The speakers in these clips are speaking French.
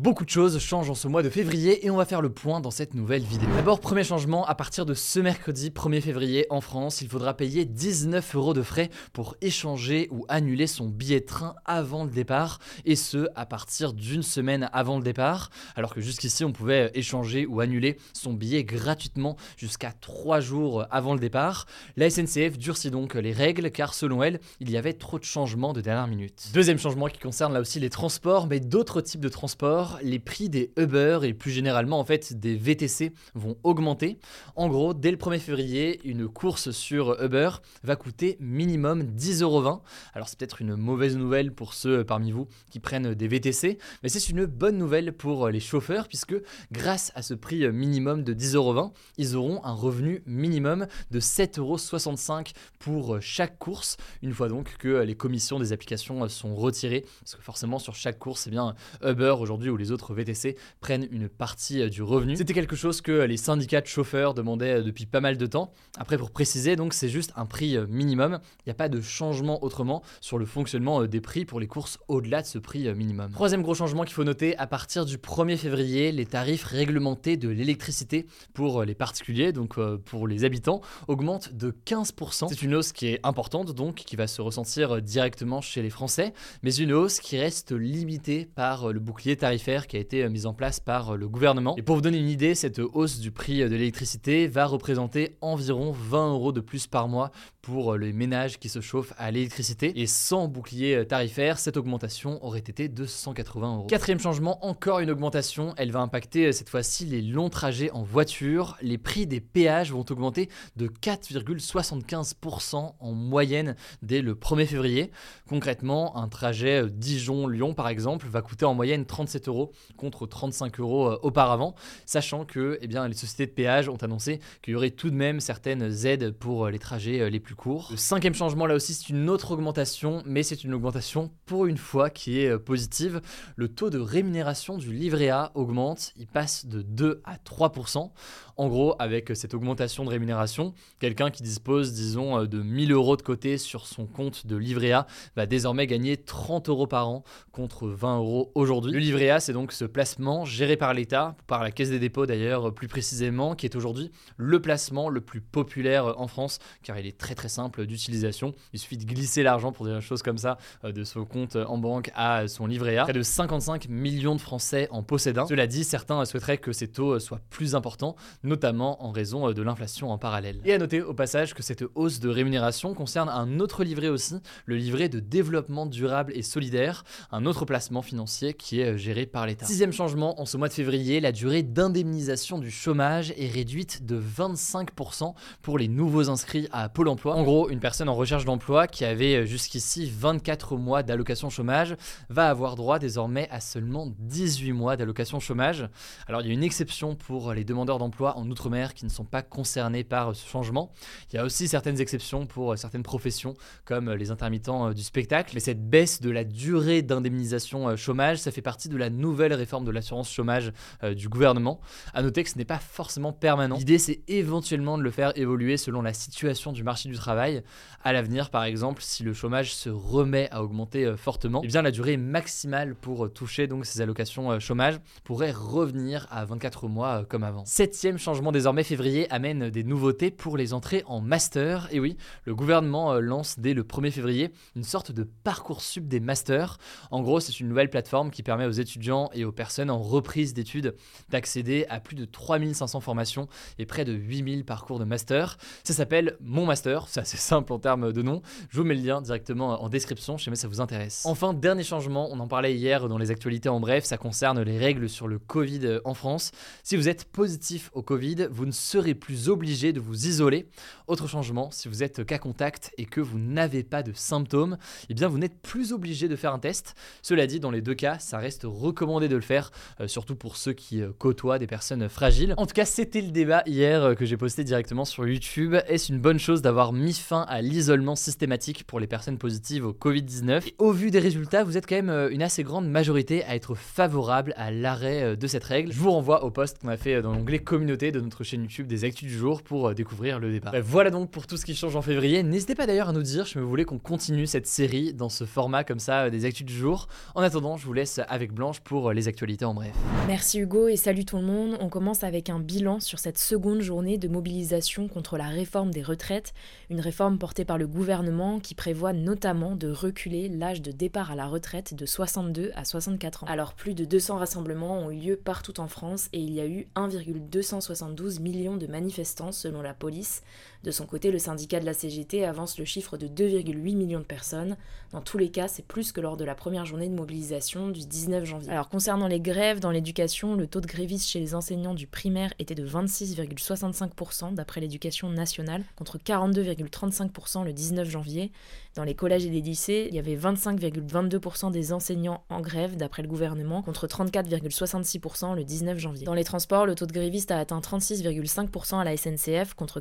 Beaucoup de choses changent en ce mois de février et on va faire le point dans cette nouvelle vidéo. D'abord, premier changement, à partir de ce mercredi 1er février en France, il faudra payer 19 euros de frais pour échanger ou annuler son billet de train avant le départ et ce à partir d'une semaine avant le départ, alors que jusqu'ici on pouvait échanger ou annuler son billet gratuitement jusqu'à 3 jours avant le départ. La SNCF durcit donc les règles car selon elle, il y avait trop de changements de dernière minute. Deuxième changement qui concerne là aussi les transports, mais d'autres types de transports les prix des Uber et plus généralement en fait des VTC vont augmenter. En gros, dès le 1er février, une course sur Uber va coûter minimum 10,20€. Alors c'est peut-être une mauvaise nouvelle pour ceux parmi vous qui prennent des VTC, mais c'est une bonne nouvelle pour les chauffeurs puisque grâce à ce prix minimum de 10,20€, ils auront un revenu minimum de 7,65€ pour chaque course, une fois donc que les commissions des applications sont retirées, parce que forcément sur chaque course, eh bien Uber aujourd'hui ou les autres VTC prennent une partie euh, du revenu. C'était quelque chose que les syndicats de chauffeurs demandaient euh, depuis pas mal de temps. Après, pour préciser, donc c'est juste un prix euh, minimum. Il n'y a pas de changement autrement sur le fonctionnement des prix pour les courses au-delà de ce prix minimum. Troisième gros changement qu'il faut noter, à partir du 1er février, les tarifs réglementés de l'électricité pour les particuliers, donc pour les habitants, augmentent de 15%. C'est une hausse qui est importante, donc qui va se ressentir directement chez les Français, mais une hausse qui reste limitée par le bouclier tarifaire qui a été euh, mise en place par euh, le gouvernement. Et pour vous donner une idée, cette hausse du prix euh, de l'électricité va représenter environ 20 euros de plus par mois pour les ménages qui se chauffent à l'électricité. Et sans bouclier tarifaire, cette augmentation aurait été de 180 euros. Quatrième changement, encore une augmentation. Elle va impacter cette fois-ci les longs trajets en voiture. Les prix des péages vont augmenter de 4,75% en moyenne dès le 1er février. Concrètement, un trajet Dijon-Lyon par exemple va coûter en moyenne 37 euros contre 35 euros euh, auparavant, sachant que eh bien, les sociétés de péage ont annoncé qu'il y aurait tout de même certaines aides pour euh, les trajets euh, les plus courts. Le cinquième changement, là aussi, c'est une autre augmentation, mais c'est une augmentation pour une fois qui est positive. Le taux de rémunération du livret A augmente, il passe de 2 à 3%. En gros, avec cette augmentation de rémunération, quelqu'un qui dispose, disons, de 1000 euros de côté sur son compte de livret A va désormais gagner 30 euros par an contre 20 euros aujourd'hui. Le livret A, c'est donc ce placement géré par l'État, par la Caisse des dépôts d'ailleurs plus précisément, qui est aujourd'hui le placement le plus populaire en France, car il est très très simple d'utilisation. Il suffit de glisser l'argent, pour dire une chose comme ça, euh, de son compte en banque à son livret A. Près de 55 millions de Français en possèdent un. Cela dit, certains souhaiteraient que ces taux soient plus importants, notamment en raison euh, de l'inflation en parallèle. Et à noter au passage que cette hausse de rémunération concerne un autre livret aussi, le livret de développement durable et solidaire, un autre placement financier qui est euh, géré par l'État. Sixième changement, en ce mois de février, la durée d'indemnisation du chômage est réduite de 25% pour les nouveaux inscrits à Pôle Emploi. En gros, une personne en recherche d'emploi qui avait euh, jusqu'ici 24 mois d'allocation chômage va avoir droit désormais à seulement 18 mois d'allocation chômage. Alors il y a une exception pour les demandeurs d'emploi en Outre-mer qui ne sont pas concernés par ce changement. Il y a aussi certaines exceptions pour certaines professions comme les intermittents euh, du spectacle. Mais cette baisse de la durée d'indemnisation euh, chômage, ça fait partie de la nouvelle réforme de l'assurance chômage euh, du gouvernement. À noter que ce n'est pas forcément permanent. L'idée, c'est éventuellement de le faire évoluer selon la situation du marché du travail. À l'avenir, par exemple, si le chômage se remet à augmenter fortement, eh bien la durée maximale pour toucher donc ces allocations chômage pourrait revenir à 24 mois comme avant. Septième changement désormais février amène des nouveautés pour les entrées en master. Et oui, le gouvernement lance dès le 1er février une sorte de parcours sub des masters. En gros, c'est une nouvelle plateforme qui permet aux étudiants et aux personnes en reprise d'études d'accéder à plus de 3500 formations et près de 8000 parcours de master. Ça s'appelle Mon Master, c'est assez simple en termes de nom. Je vous mets le lien directement en description si ça vous intéresse. Enfin, dernier changement, on en parlait hier dans les actualités en bref, ça concerne les règles sur le Covid en France. Si vous êtes positif au Covid, vous ne serez plus obligé de vous isoler. Autre changement, si vous êtes cas contact et que vous n'avez pas de symptômes, eh bien vous n'êtes plus obligé de faire un test. Cela dit, dans les deux cas, ça reste recommandé de le faire, euh, surtout pour ceux qui euh, côtoient des personnes fragiles. En tout cas, c'était le débat hier euh, que j'ai posté directement sur YouTube. Est-ce une bonne chose d'avoir mis fin à l'isolement systématique pour les personnes positives au Covid-19 Au vu des résultats, vous êtes quand même une assez grande majorité à être favorable à l'arrêt de cette règle. Je vous renvoie au post qu'on a fait dans l'onglet communauté de notre chaîne YouTube des actus du jour pour découvrir le débat. voilà donc pour tout ce qui change en février. N'hésitez pas d'ailleurs à nous dire si vous voulez qu'on continue cette série dans ce format comme ça des actus du jour. En attendant, je vous laisse avec Blanche pour les actualités en bref. Merci Hugo et salut tout le monde. On commence avec un bilan sur cette seconde journée de mobilisation contre la réforme des retraites, une réforme portée par le gouvernement qui prévoit notamment de reculer l'âge de départ à la retraite de 62 à 64 ans. Alors plus de 200 rassemblements ont eu lieu partout en France et il y a eu 1,272 millions de manifestants selon la police. De son côté, le syndicat de la CGT avance le chiffre de 2,8 millions de personnes. Dans tous les cas, c'est plus que lors de la première journée de mobilisation du 19 janvier. Alors concernant les grèves dans l'éducation, le taux de grévistes chez les enseignants du primaire était de 26,65% d'après l'éducation nationale, contre 42,35% le 19 janvier. Dans les collèges et les lycées, il y avait 25,22% des enseignants en grève d'après le gouvernement, contre 34,66% le 19 janvier. Dans les transports, le taux de grévistes a atteint 36,5% à la SNCF, contre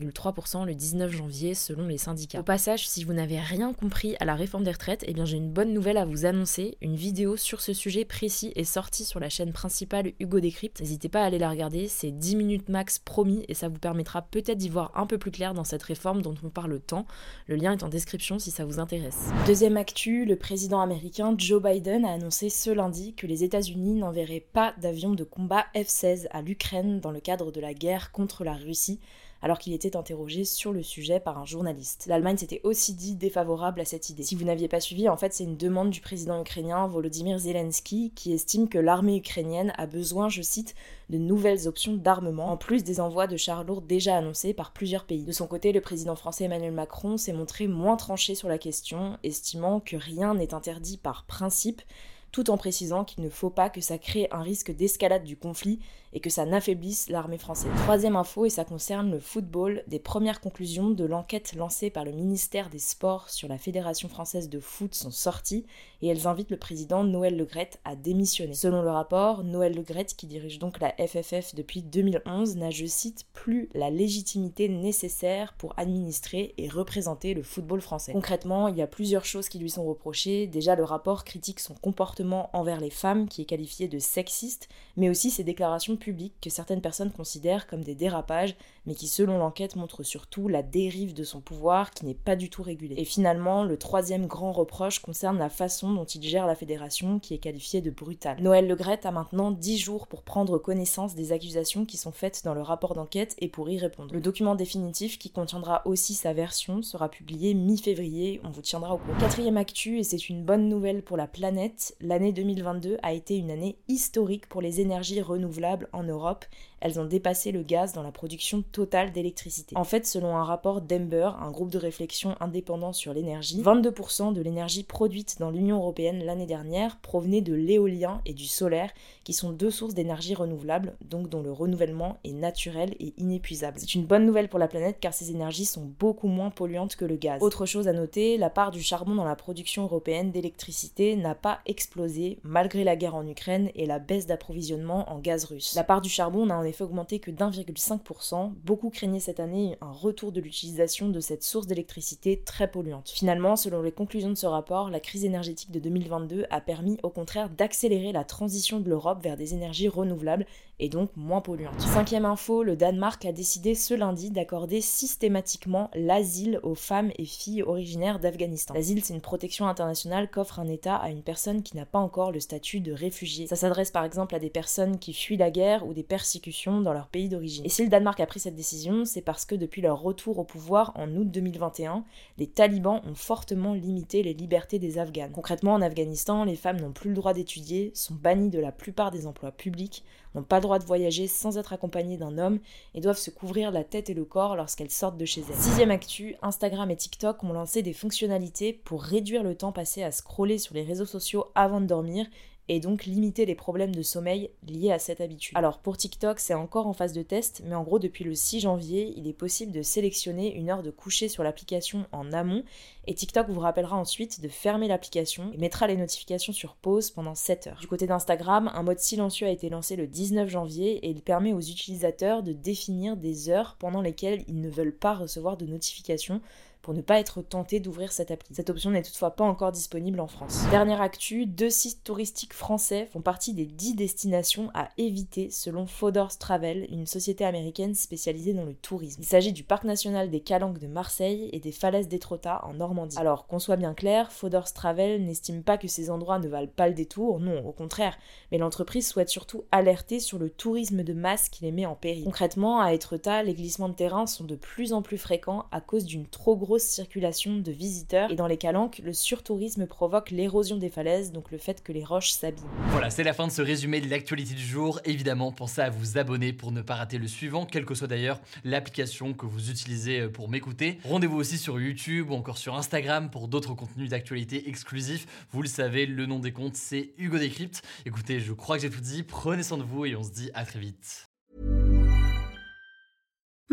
46,3% le 19 janvier selon les syndicats. Au passage, si vous n'avez rien compris à la réforme des retraites, eh bien j'ai une bonne nouvelle à vous annoncer. Une vidéo sur ce sujet précis est sortie sur la chaîne principale Hugo Décrypte. N'hésitez pas à aller la regarder, c'est 10 minutes max promis et ça vous permettra peut-être d'y voir un peu plus clair dans cette réforme dont on parle tant. Le lien est en description si ça vous intéresse. Deuxième actu, le président américain Joe Biden a annoncé ce lundi que les États-Unis n'enverraient pas d'avions de combat F-16 à l'Ukraine dans le cadre de la guerre contre la Russie alors qu'il était interrogé sur le sujet par un journaliste. L'Allemagne s'était aussi dit défavorable à cette idée. Si vous n'aviez pas suivi, en fait, c'est une demande du président ukrainien Volodymyr Zelensky qui estime que l'armée ukrainienne a besoin, je cite, de nouvelles options d'armement, en plus des envois de chars lourds déjà annoncés par plusieurs pays. De son côté, le président français Emmanuel Macron s'est montré moins tranché sur la question, estimant que rien n'est interdit par principe, tout en précisant qu'il ne faut pas que ça crée un risque d'escalade du conflit et que ça n'affaiblisse l'armée française. Troisième info, et ça concerne le football, des premières conclusions de l'enquête lancée par le ministère des Sports sur la Fédération française de foot sont sorties et elles invitent le président Noël Legrette à démissionner. Selon le rapport, Noël Legrette, qui dirige donc la FFF depuis 2011, n'a, je cite, plus la légitimité nécessaire pour administrer et représenter le football français. Concrètement, il y a plusieurs choses qui lui sont reprochées. Déjà, le rapport critique son comportement envers les femmes, qui est qualifié de sexiste, mais aussi ses déclarations publiques que certaines personnes considèrent comme des dérapages, mais qui selon l'enquête montrent surtout la dérive de son pouvoir qui n'est pas du tout régulé. Et finalement, le troisième grand reproche concerne la façon dont il gère la fédération, qui est qualifiée de brutale. Noël Legrette a maintenant 10 jours pour prendre connaissance des accusations qui sont faites dans le rapport d'enquête et pour y répondre. Le document définitif, qui contiendra aussi sa version, sera publié mi-février, on vous tiendra au courant. Quatrième actu, et c'est une bonne nouvelle pour la planète, l'année 2022 a été une année historique pour les énergies renouvelables en Europe elles ont dépassé le gaz dans la production totale d'électricité. En fait, selon un rapport d'Ember, un groupe de réflexion indépendant sur l'énergie, 22% de l'énergie produite dans l'Union européenne l'année dernière provenait de l'éolien et du solaire, qui sont deux sources d'énergie renouvelable, donc dont le renouvellement est naturel et inépuisable. C'est une bonne nouvelle pour la planète car ces énergies sont beaucoup moins polluantes que le gaz. Autre chose à noter, la part du charbon dans la production européenne d'électricité n'a pas explosé malgré la guerre en Ukraine et la baisse d'approvisionnement en gaz russe. La part du charbon n'a en effet augmenté que d'1,5%. Beaucoup craignaient cette année un retour de l'utilisation de cette source d'électricité très polluante. Finalement, selon les conclusions de ce rapport, la crise énergétique de 2022 a permis au contraire d'accélérer la transition de l'Europe vers des énergies renouvelables et donc moins polluantes. Cinquième info, le Danemark a décidé ce lundi d'accorder systématiquement l'asile aux femmes et filles originaires d'Afghanistan. L'asile, c'est une protection internationale qu'offre un État à une personne qui n'a pas encore le statut de réfugié. Ça s'adresse par exemple à des personnes qui fuient la guerre ou des persécutions dans leur pays d'origine. Et si le Danemark a pris cette décision, c'est parce que depuis leur retour au pouvoir en août 2021, les talibans ont fortement limité les libertés des Afghans. Concrètement, en Afghanistan, les femmes n'ont plus le droit d'étudier, sont bannies de la plupart des emplois publics, n'ont pas le droit de voyager sans être accompagnées d'un homme et doivent se couvrir la tête et le corps lorsqu'elles sortent de chez elles. Sixième actu, Instagram et TikTok ont lancé des fonctionnalités pour réduire le temps passé à scroller sur les réseaux sociaux avant de dormir et donc limiter les problèmes de sommeil liés à cette habitude. Alors pour TikTok, c'est encore en phase de test, mais en gros depuis le 6 janvier, il est possible de sélectionner une heure de coucher sur l'application en amont et TikTok vous rappellera ensuite de fermer l'application et mettra les notifications sur pause pendant 7 heures. Du côté d'Instagram, un mode silencieux a été lancé le 19 janvier et il permet aux utilisateurs de définir des heures pendant lesquelles ils ne veulent pas recevoir de notifications pour ne pas être tenté d'ouvrir cette appli. Cette option n'est toutefois pas encore disponible en France. Dernière actu, deux sites touristiques français font partie des 10 destinations à éviter selon Fodor's Travel, une société américaine spécialisée dans le tourisme. Il s'agit du parc national des Calanques de Marseille et des falaises d'Étretat en Normandie. Alors qu'on soit bien clair, Fodor's Travel n'estime pas que ces endroits ne valent pas le détour, non, au contraire, mais l'entreprise souhaite surtout alerter sur le tourisme de masse qui les met en péril. Concrètement, à Étretat, les glissements de terrain sont de plus en plus fréquents à cause d'une trop grosse circulation de visiteurs et dans les calanques, le surtourisme provoque l'érosion des falaises, donc le fait que les roches s'abîment. Voilà, c'est la fin de ce résumé de l'actualité du jour. Évidemment, pensez à vous abonner pour ne pas rater le suivant, quelle que soit d'ailleurs l'application que vous utilisez pour m'écouter. Rendez-vous aussi sur YouTube ou encore sur Instagram pour d'autres contenus d'actualité exclusifs. Vous le savez, le nom des comptes, c'est Hugo Décrypte. Écoutez, je crois que j'ai tout dit. Prenez soin de vous et on se dit à très vite.